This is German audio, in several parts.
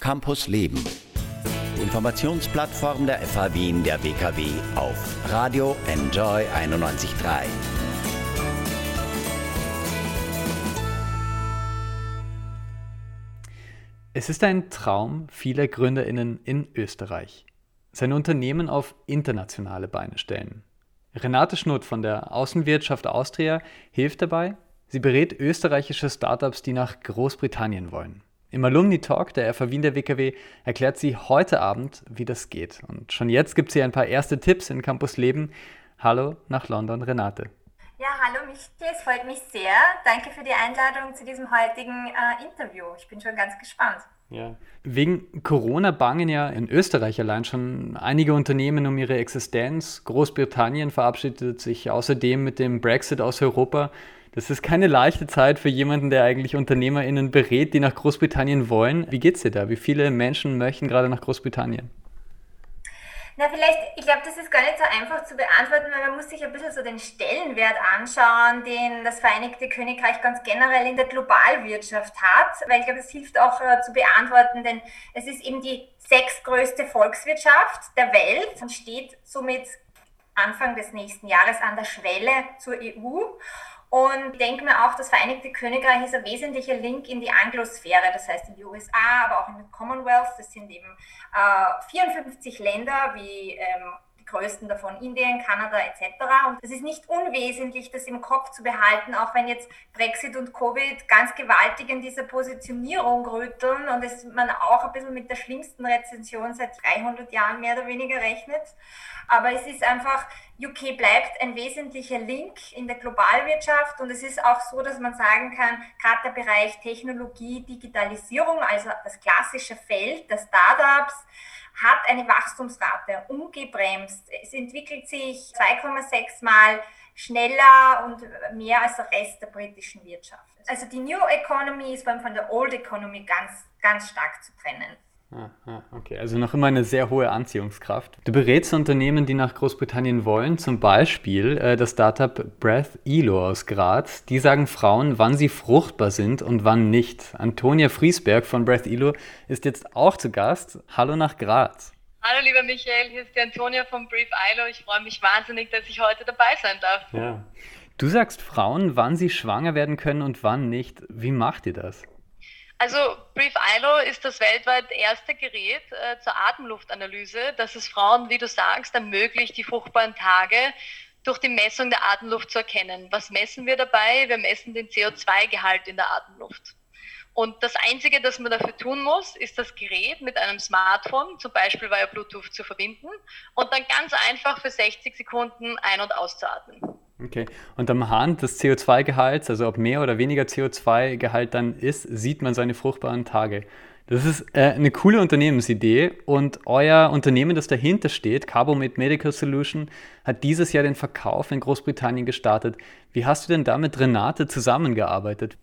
Campus Leben. Informationsplattform der FH Wien der WKW auf Radio Enjoy 91.3. Es ist ein Traum vieler GründerInnen in Österreich. Sein Unternehmen auf internationale Beine stellen. Renate Schnutt von der Außenwirtschaft Austria hilft dabei. Sie berät österreichische Startups, die nach Großbritannien wollen. Im Alumni Talk der FA Wien der WKW erklärt sie heute Abend, wie das geht. Und schon jetzt gibt sie ein paar erste Tipps in Campus Leben. Hallo nach London, Renate. Ja, hallo Michael, es freut mich sehr. Danke für die Einladung zu diesem heutigen äh, Interview. Ich bin schon ganz gespannt. Ja. Wegen Corona bangen ja in Österreich allein schon einige Unternehmen um ihre Existenz. Großbritannien verabschiedet sich außerdem mit dem Brexit aus Europa. Das ist keine leichte Zeit für jemanden, der eigentlich UnternehmerInnen berät, die nach Großbritannien wollen. Wie geht's dir da? Wie viele Menschen möchten gerade nach Großbritannien? Na, vielleicht, ich glaube, das ist gar nicht so einfach zu beantworten, weil man muss sich ein bisschen so den Stellenwert anschauen, den das Vereinigte Königreich ganz generell in der Globalwirtschaft hat, weil ich glaube, das hilft auch äh, zu beantworten, denn es ist eben die sechstgrößte Volkswirtschaft der Welt und steht somit Anfang des nächsten Jahres an der Schwelle zur EU. Und ich denke mir auch, das Vereinigte Königreich ist ein wesentlicher Link in die Anglosphäre, das heißt in die USA, aber auch in den Commonwealth. Das sind eben äh, 54 Länder wie ähm, größten davon Indien, Kanada etc. Und es ist nicht unwesentlich, das im Kopf zu behalten, auch wenn jetzt Brexit und Covid ganz gewaltig in dieser Positionierung rütteln und es man auch ein bisschen mit der schlimmsten Rezension seit 300 Jahren mehr oder weniger rechnet. Aber es ist einfach, UK bleibt ein wesentlicher Link in der Globalwirtschaft und es ist auch so, dass man sagen kann, gerade der Bereich Technologie, Digitalisierung, also das klassische Feld der Startups, hat eine Wachstumsrate umgebremst. Es entwickelt sich 2,6 Mal schneller und mehr als der Rest der britischen Wirtschaft. Also die New Economy ist von der Old Economy ganz, ganz stark zu trennen. Ah, ah, okay, also noch immer eine sehr hohe Anziehungskraft. Du berätst Unternehmen, die nach Großbritannien wollen, zum Beispiel äh, das Startup Breath Elo aus Graz. Die sagen Frauen, wann sie fruchtbar sind und wann nicht. Antonia Friesberg von Breath Elo ist jetzt auch zu Gast. Hallo nach Graz. Hallo lieber Michael, hier ist die Antonia von Brief Ilo. Ich freue mich wahnsinnig, dass ich heute dabei sein darf. Ja. Du sagst Frauen, wann sie schwanger werden können und wann nicht. Wie macht ihr das? Also Brief ILO ist das weltweit erste Gerät äh, zur Atemluftanalyse, das es Frauen, wie du sagst, ermöglicht, die fruchtbaren Tage durch die Messung der Atemluft zu erkennen. Was messen wir dabei? Wir messen den CO2-Gehalt in der Atemluft. Und das Einzige, das man dafür tun muss, ist das Gerät mit einem Smartphone, zum Beispiel via Bluetooth, zu verbinden und dann ganz einfach für 60 Sekunden ein- und auszuatmen. Okay. Und am Hahn des CO2-Gehalts, also ob mehr oder weniger CO2-Gehalt dann ist, sieht man seine fruchtbaren Tage. Das ist äh, eine coole Unternehmensidee und euer Unternehmen, das dahinter steht, Carbomed Medical Solution, hat dieses Jahr den Verkauf in Großbritannien gestartet. Wie hast du denn da mit Renate zusammengearbeitet?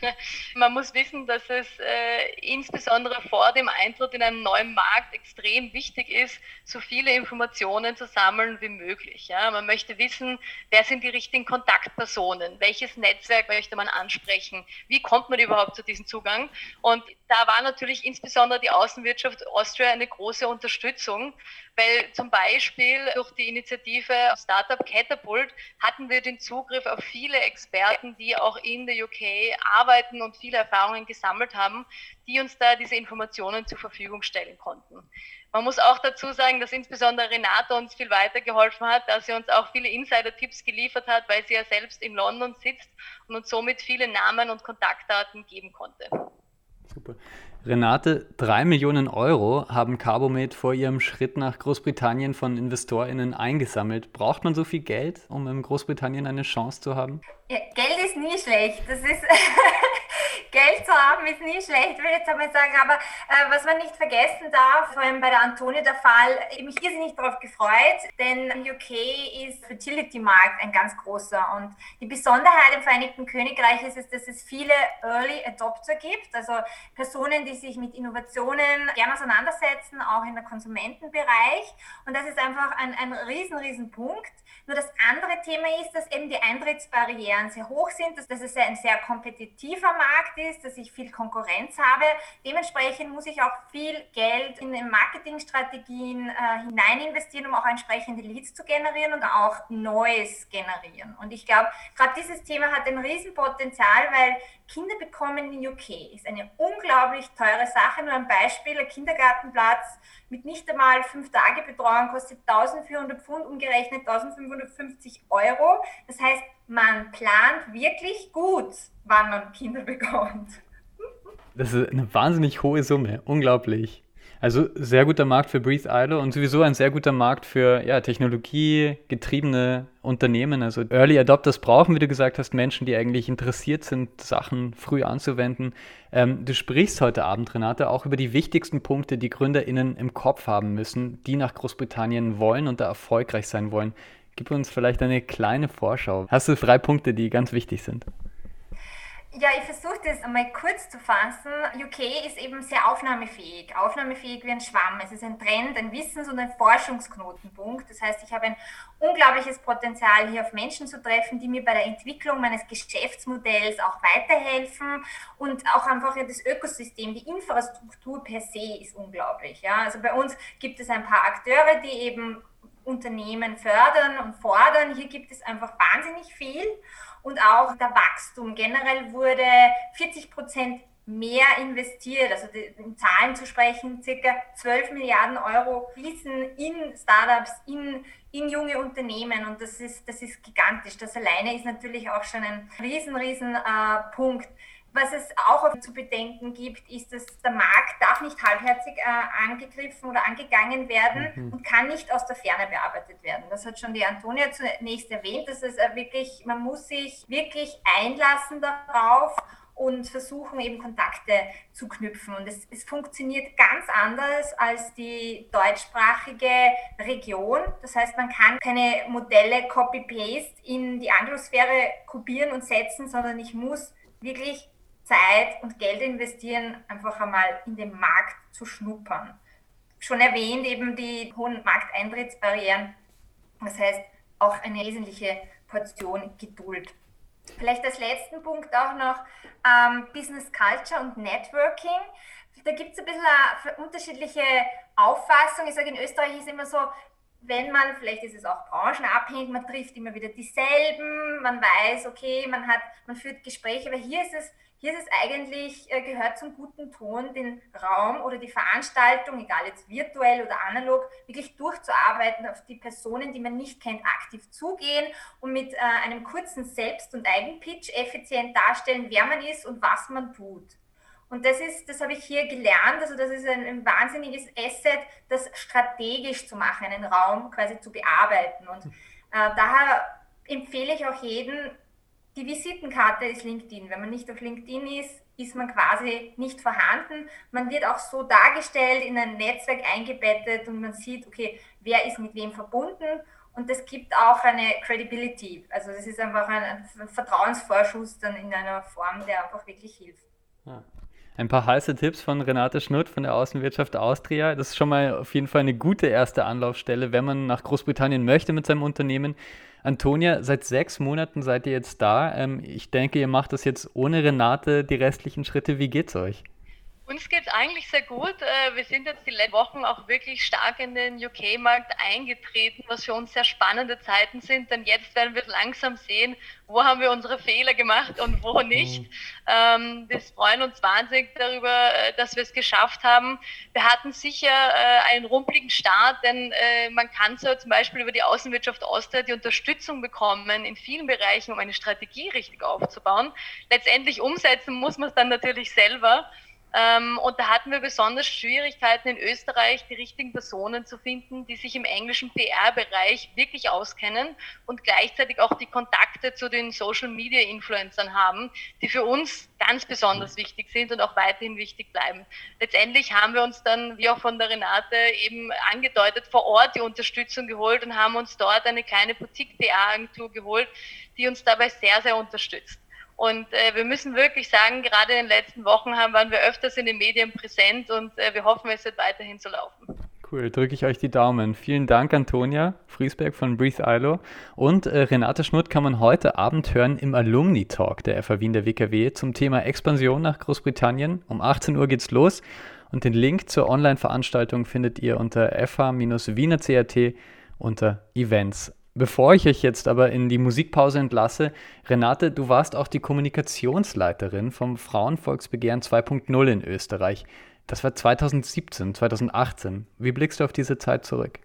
Man muss wissen, dass es äh, insbesondere vor dem Eintritt in einen neuen Markt extrem wichtig ist, so viele Informationen zu sammeln wie möglich. Ja? Man möchte wissen, wer sind die richtigen Kontaktpersonen, welches Netzwerk möchte man ansprechen, wie kommt man überhaupt zu diesem Zugang. Und da war natürlich insbesondere die Außenwirtschaft Austria eine große Unterstützung, weil zum Beispiel durch die Initiative Startup Catapult hatten wir den Zugriff auf viele Experten, die auch in der UK arbeiten und viele Erfahrungen gesammelt haben, die uns da diese Informationen zur Verfügung stellen konnten. Man muss auch dazu sagen, dass insbesondere Renate uns viel weitergeholfen hat, dass sie uns auch viele Insider-Tipps geliefert hat, weil sie ja selbst in London sitzt und uns somit viele Namen und Kontaktdaten geben konnte. Super. Renate, drei Millionen Euro haben Carbomed vor ihrem Schritt nach Großbritannien von InvestorInnen eingesammelt. Braucht man so viel Geld, um in Großbritannien eine Chance zu haben? Ja, Geld ist nie schlecht. Das ist Geld zu haben ist nie schlecht, würde ich jetzt einmal sagen. Aber äh, was man nicht vergessen darf, vor allem bei der Antonie der Fall, ich mich irrsinnig darauf gefreut, denn UK ist Fertility-Markt ein ganz großer. Und die Besonderheit im Vereinigten Königreich ist es, dass es viele Early Adopter gibt, also Personen, die sich mit Innovationen gerne auseinandersetzen, auch in der Konsumentenbereich. Und das ist einfach ein, ein riesen, riesen Punkt. Nur das andere Thema ist, dass eben die Eintrittsbarrieren sehr hoch sind, dass, dass es ein sehr kompetitiver Markt ist ist, dass ich viel Konkurrenz habe. Dementsprechend muss ich auch viel Geld in Marketingstrategien äh, hinein investieren, um auch entsprechende Leads zu generieren und auch Neues generieren. Und ich glaube, gerade dieses Thema hat ein Riesenpotenzial, weil Kinder bekommen in UK ist eine unglaublich teure Sache. Nur ein Beispiel, ein Kindergartenplatz mit nicht einmal fünf Tage Betreuung kostet 1400 Pfund, umgerechnet 1550 Euro. Das heißt, man plant wirklich gut, wann man Kinder bekommt. Das ist eine wahnsinnig hohe Summe, unglaublich. Also sehr guter Markt für Breathe Idle und sowieso ein sehr guter Markt für ja, technologiegetriebene Unternehmen. Also Early Adopters brauchen, wie du gesagt hast, Menschen, die eigentlich interessiert sind, Sachen früh anzuwenden. Ähm, du sprichst heute Abend, Renate, auch über die wichtigsten Punkte, die GründerInnen im Kopf haben müssen, die nach Großbritannien wollen und da erfolgreich sein wollen. Gib uns vielleicht eine kleine Vorschau. Hast du drei Punkte, die ganz wichtig sind? Ja, ich versuche das einmal kurz zu fassen. UK ist eben sehr aufnahmefähig, aufnahmefähig wie ein Schwamm. Es ist ein Trend, ein Wissens- und ein Forschungsknotenpunkt. Das heißt, ich habe ein unglaubliches Potenzial, hier auf Menschen zu treffen, die mir bei der Entwicklung meines Geschäftsmodells auch weiterhelfen und auch einfach das Ökosystem, die Infrastruktur per se ist unglaublich. Ja, also bei uns gibt es ein paar Akteure, die eben Unternehmen fördern und fordern. Hier gibt es einfach wahnsinnig viel und auch der Wachstum. Generell wurde 40 Prozent mehr investiert, also in Zahlen zu sprechen, circa 12 Milliarden Euro fließen in Startups, in, in junge Unternehmen und das ist, das ist gigantisch. Das alleine ist natürlich auch schon ein riesen, riesen äh, Punkt. Was es auch zu bedenken gibt, ist, dass der Markt darf nicht halbherzig äh, angegriffen oder angegangen werden mhm. und kann nicht aus der Ferne bearbeitet werden. Das hat schon die Antonia zunächst erwähnt, dass es äh, wirklich, man muss sich wirklich einlassen darauf und versuchen eben Kontakte zu knüpfen. Und es, es, funktioniert ganz anders als die deutschsprachige Region. Das heißt, man kann keine Modelle Copy-Paste in die Anglosphäre kopieren und setzen, sondern ich muss wirklich Zeit und Geld investieren, einfach einmal in den Markt zu schnuppern. Schon erwähnt eben die hohen Markteintrittsbarrieren. Das heißt, auch eine wesentliche Portion Geduld. Vielleicht als letzten Punkt auch noch ähm, Business Culture und Networking. Da gibt es ein bisschen eine unterschiedliche Auffassung. Ich sage, in Österreich ist immer so, wenn man, vielleicht ist es auch branchenabhängig, man trifft immer wieder dieselben, man weiß, okay, man hat, man führt Gespräche, aber hier ist es hier ist es eigentlich, äh, gehört zum guten Ton, den Raum oder die Veranstaltung, egal jetzt virtuell oder analog, wirklich durchzuarbeiten, auf die Personen, die man nicht kennt, aktiv zugehen und mit äh, einem kurzen Selbst- und Eigenpitch effizient darstellen, wer man ist und was man tut. Und das ist, das habe ich hier gelernt, also das ist ein, ein, wahnsinniges Asset, das strategisch zu machen, einen Raum quasi zu bearbeiten. Und äh, daher empfehle ich auch jedem, die Visitenkarte ist LinkedIn. Wenn man nicht auf LinkedIn ist, ist man quasi nicht vorhanden. Man wird auch so dargestellt, in ein Netzwerk eingebettet und man sieht, okay, wer ist mit wem verbunden. Und das gibt auch eine Credibility. Also das ist einfach ein, ein Vertrauensvorschuss dann in einer Form, der einfach wirklich hilft. Ja. Ein paar heiße Tipps von Renate Schnutt von der Außenwirtschaft Austria. Das ist schon mal auf jeden Fall eine gute erste Anlaufstelle, wenn man nach Großbritannien möchte mit seinem Unternehmen. Antonia, seit sechs Monaten seid ihr jetzt da. Ähm, ich denke, ihr macht das jetzt ohne Renate die restlichen Schritte. Wie geht's euch? Uns geht es eigentlich sehr gut. Äh, wir sind jetzt die letzten Wochen auch wirklich stark in den UK-Markt eingetreten, was für uns sehr spannende Zeiten sind, denn jetzt werden wir langsam sehen, wo haben wir unsere Fehler gemacht und wo nicht. Mhm. Ähm, wir freuen uns wahnsinnig darüber, äh, dass wir es geschafft haben. Wir hatten sicher äh, einen rumpeligen Start, denn man kann so zum Beispiel über die Außenwirtschaft Austria die Unterstützung bekommen in vielen Bereichen, um eine Strategie richtig aufzubauen. Letztendlich umsetzen muss man es dann natürlich selber. Ähm, und da hatten wir besonders Schwierigkeiten in Österreich, die richtigen Personen zu finden, die sich im englischen PR-Bereich wirklich auskennen und gleichzeitig auch die Kontakte zu den Social-Media-Influencern haben, die für uns ganz besonders wichtig sind und auch weiterhin wichtig bleiben. Letztendlich haben wir uns dann, wie auch von der Renate eben angedeutet, vor Ort die Unterstützung geholt und haben uns dort eine kleine Boutique-PR-Agentur geholt, die uns dabei sehr, sehr unterstützt. Und äh, wir müssen wirklich sagen, gerade in den letzten Wochen haben, waren wir öfters in den Medien präsent und äh, wir hoffen, es wird weiterhin so laufen. Cool, drücke ich euch die Daumen. Vielen Dank, Antonia Friesberg von Breathe ILO. Und äh, Renate Schnutt kann man heute Abend hören im Alumni Talk der FA Wien der WKW zum Thema Expansion nach Großbritannien. Um 18 Uhr geht's los. Und den Link zur Online-Veranstaltung findet ihr unter fa-wiener.cat unter Events. Bevor ich euch jetzt aber in die Musikpause entlasse, Renate, du warst auch die Kommunikationsleiterin vom Frauenvolksbegehren 2.0 in Österreich. Das war 2017, 2018. Wie blickst du auf diese Zeit zurück?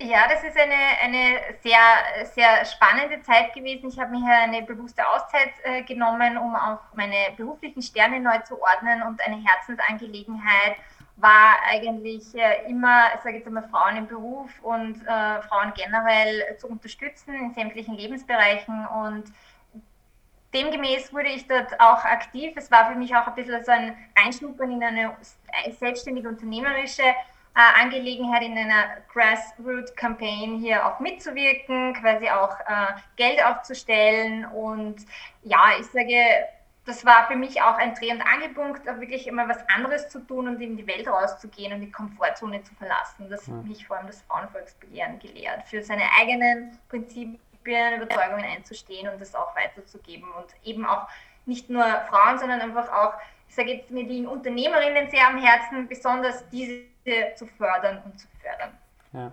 Ja, das ist eine, eine sehr, sehr spannende Zeit gewesen. Ich habe mir hier eine bewusste Auszeit äh, genommen, um auch meine beruflichen Sterne neu zu ordnen und eine Herzensangelegenheit war eigentlich äh, immer, ich sage jetzt einmal, Frauen im Beruf und äh, Frauen generell zu unterstützen in sämtlichen Lebensbereichen und demgemäß wurde ich dort auch aktiv. Es war für mich auch ein bisschen so ein Reinschnuppern in eine selbstständige unternehmerische äh, Angelegenheit in einer Grassroot-Campaign hier auch mitzuwirken, quasi auch äh, Geld aufzustellen. Und ja, ich sage, das war für mich auch ein Dreh- und Angelpunkt, wirklich immer was anderes zu tun und in die Welt rauszugehen und die Komfortzone zu verlassen. Das hat mich vor allem das Frauenvolksbegehren gelehrt, für seine eigenen Prinzipien, Überzeugungen einzustehen und das auch weiterzugeben und eben auch nicht nur Frauen, sondern einfach auch, ich sage jetzt mir die Unternehmerinnen sehr am Herzen, besonders diese zu fördern und zu fördern. Ja.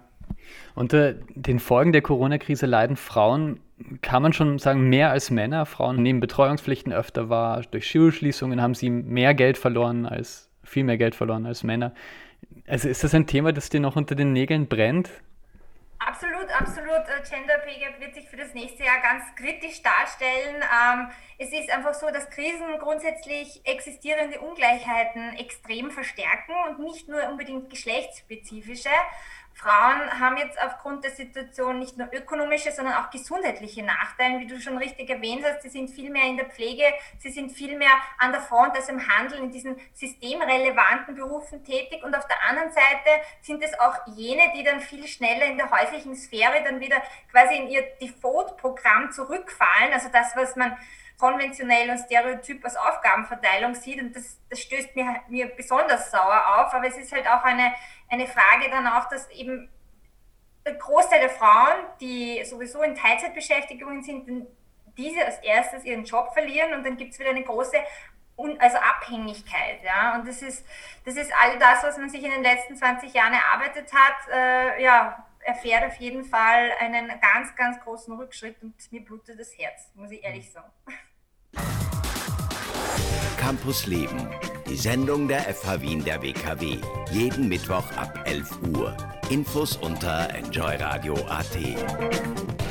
Unter den Folgen der Corona-Krise leiden Frauen, kann man schon sagen, mehr als Männer. Frauen nehmen Betreuungspflichten öfter wahr. Durch Schulschließungen haben sie mehr Geld verloren als, viel mehr Geld verloren als Männer. Also ist das ein Thema, das dir noch unter den Nägeln brennt? Absolut, absolut. Äh, Gender Pay Gap wird sich für das nächste Jahr ganz kritisch darstellen. Ähm, es ist einfach so, dass Krisen grundsätzlich existierende Ungleichheiten extrem verstärken und nicht nur unbedingt geschlechtsspezifische. Frauen haben jetzt aufgrund der Situation nicht nur ökonomische, sondern auch gesundheitliche Nachteile. Wie du schon richtig erwähnt hast, sie sind viel mehr in der Pflege, sie sind viel mehr an der Front als im Handel in diesen systemrelevanten Berufen tätig. Und auf der anderen Seite sind es auch jene, die dann viel schneller in der häuslichen Sphäre dann wieder quasi in ihr Default-Programm zurückfallen. Also das, was man konventionell und stereotyp als Aufgabenverteilung sieht. Und das, das stößt mir, mir besonders sauer auf. Aber es ist halt auch eine, eine Frage dann auch, dass eben der Großteil der Frauen, die sowieso in Teilzeitbeschäftigungen sind, diese als erstes ihren Job verlieren und dann gibt es wieder eine große also Abhängigkeit. Ja? Und das ist, das ist all das, was man sich in den letzten 20 Jahren erarbeitet hat, äh, ja, erfährt auf jeden Fall einen ganz, ganz großen Rückschritt und mir blutet das Herz, muss ich ehrlich sagen. Campus Leben, die Sendung der FH Wien der WKW. Jeden Mittwoch ab 11 Uhr. Infos unter enjoyradio.at.